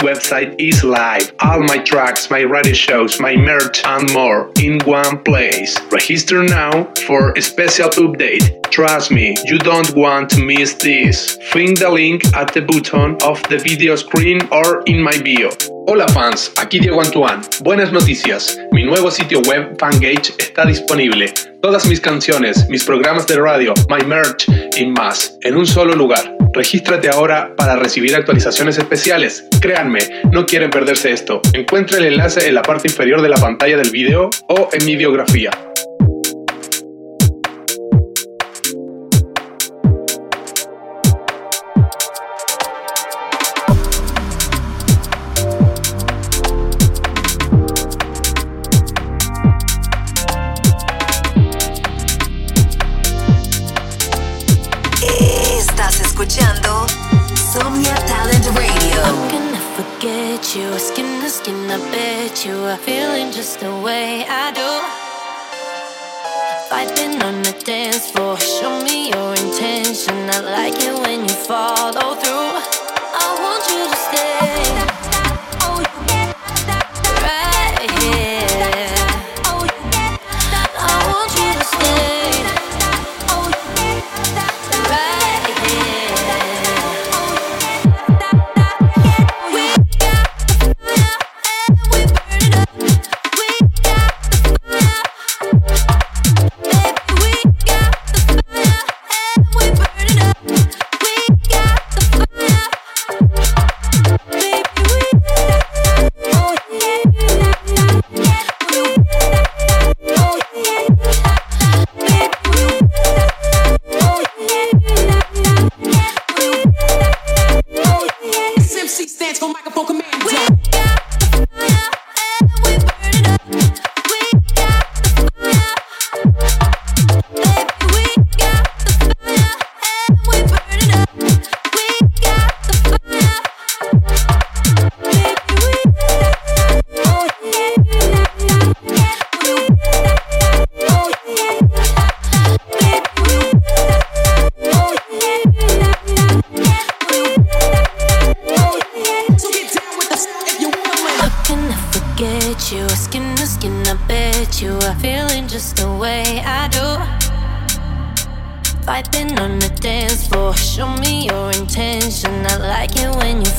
Website is live. All my tracks, my radio shows, my merch, and more in one place. Register now for a special update. Trust me, you don't want to miss this. Find the link at the button of the video screen or in my bio. Hola fans, aquí Diego Antoine. Buenas noticias. Mi nuevo sitio web Fangage está disponible. Todas mis canciones, mis programas de radio, my merch y más en un solo lugar. Regístrate ahora para recibir actualizaciones especiales. Créanme, no quieren perderse esto. Encuentra el enlace en la parte inferior de la pantalla del video o en mi biografía. you, skin to skin. I bet you are feeling just the way I do. Fighting on the dance floor, show me your intention. I like it when you follow through. I want you to stay.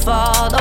fall.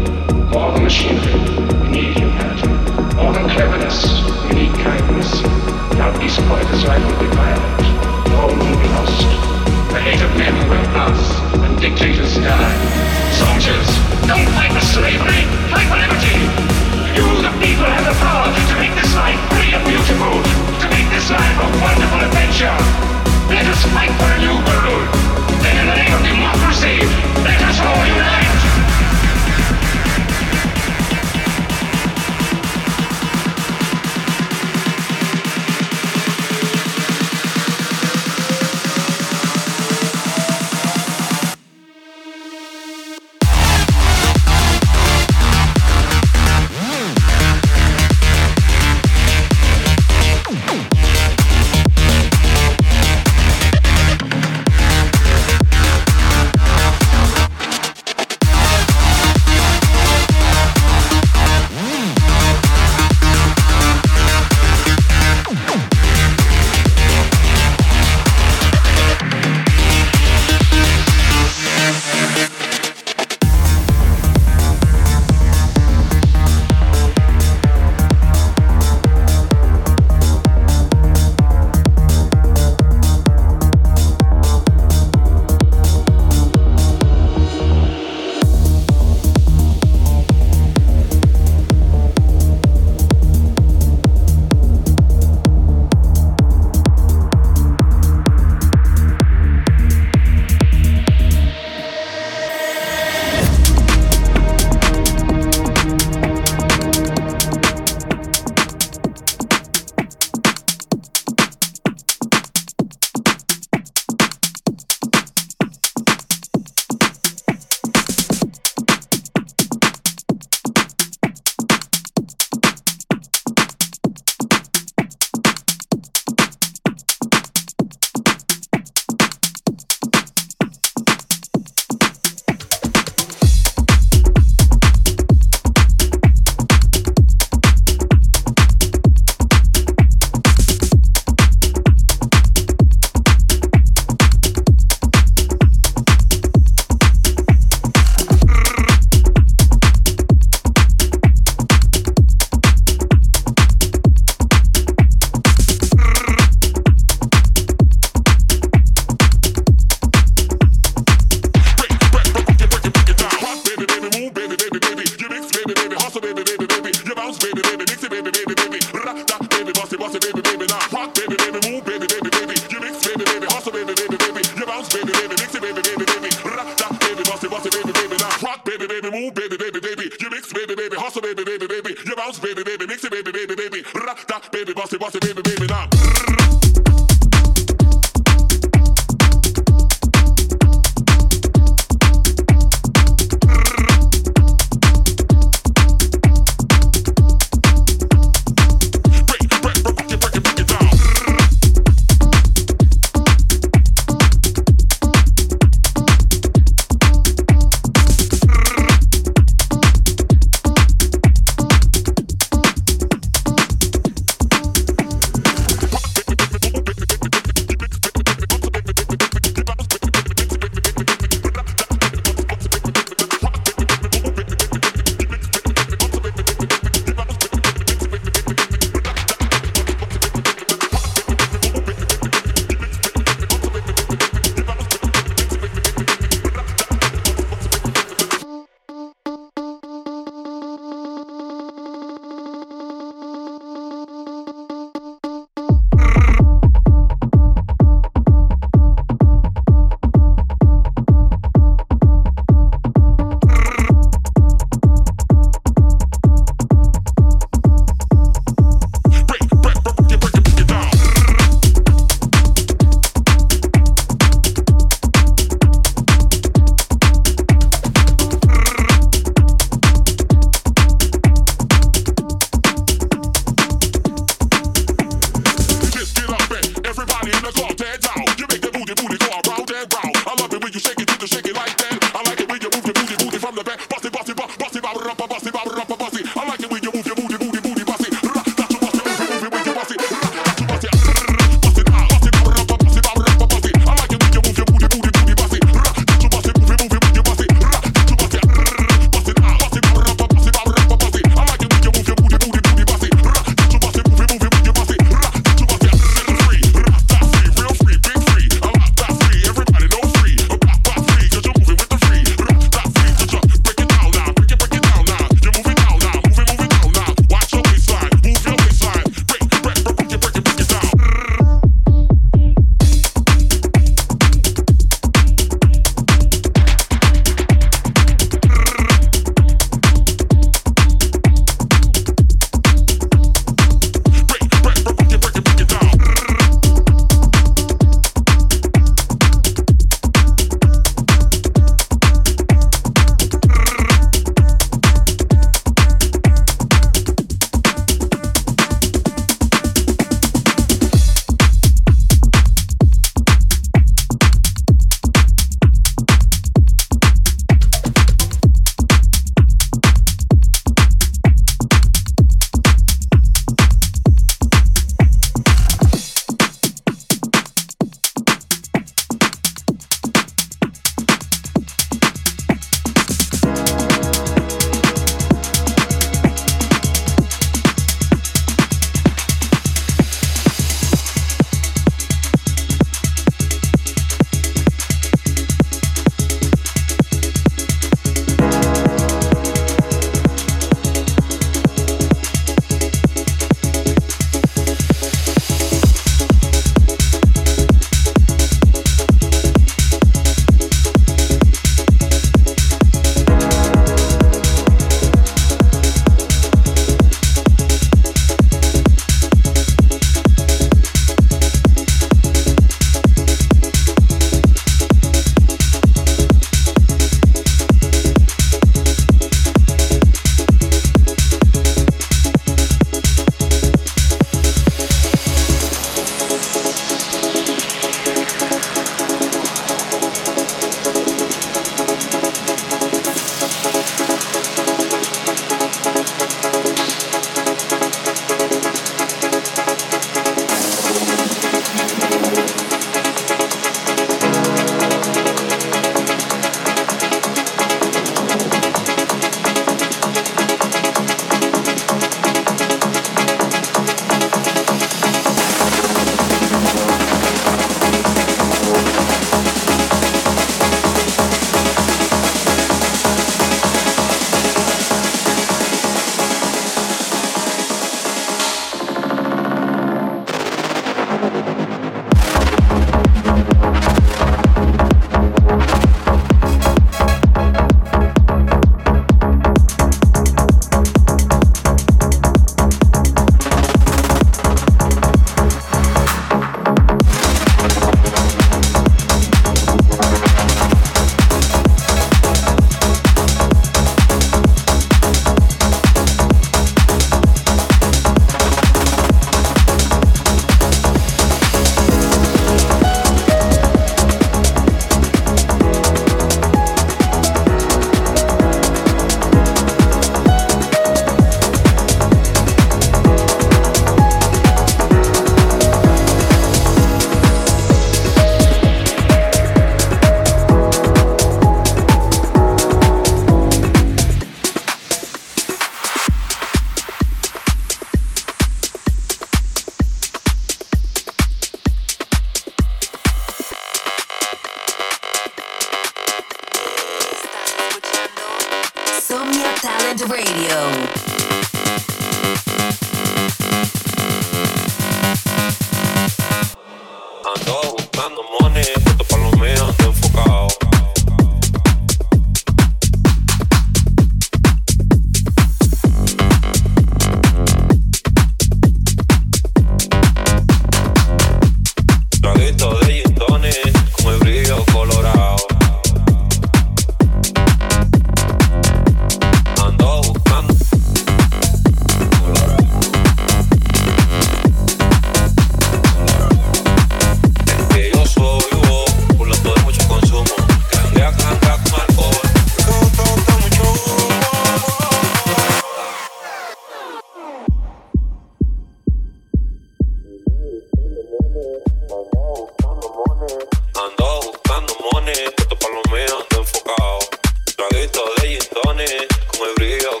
cubito de gintones, con el brillo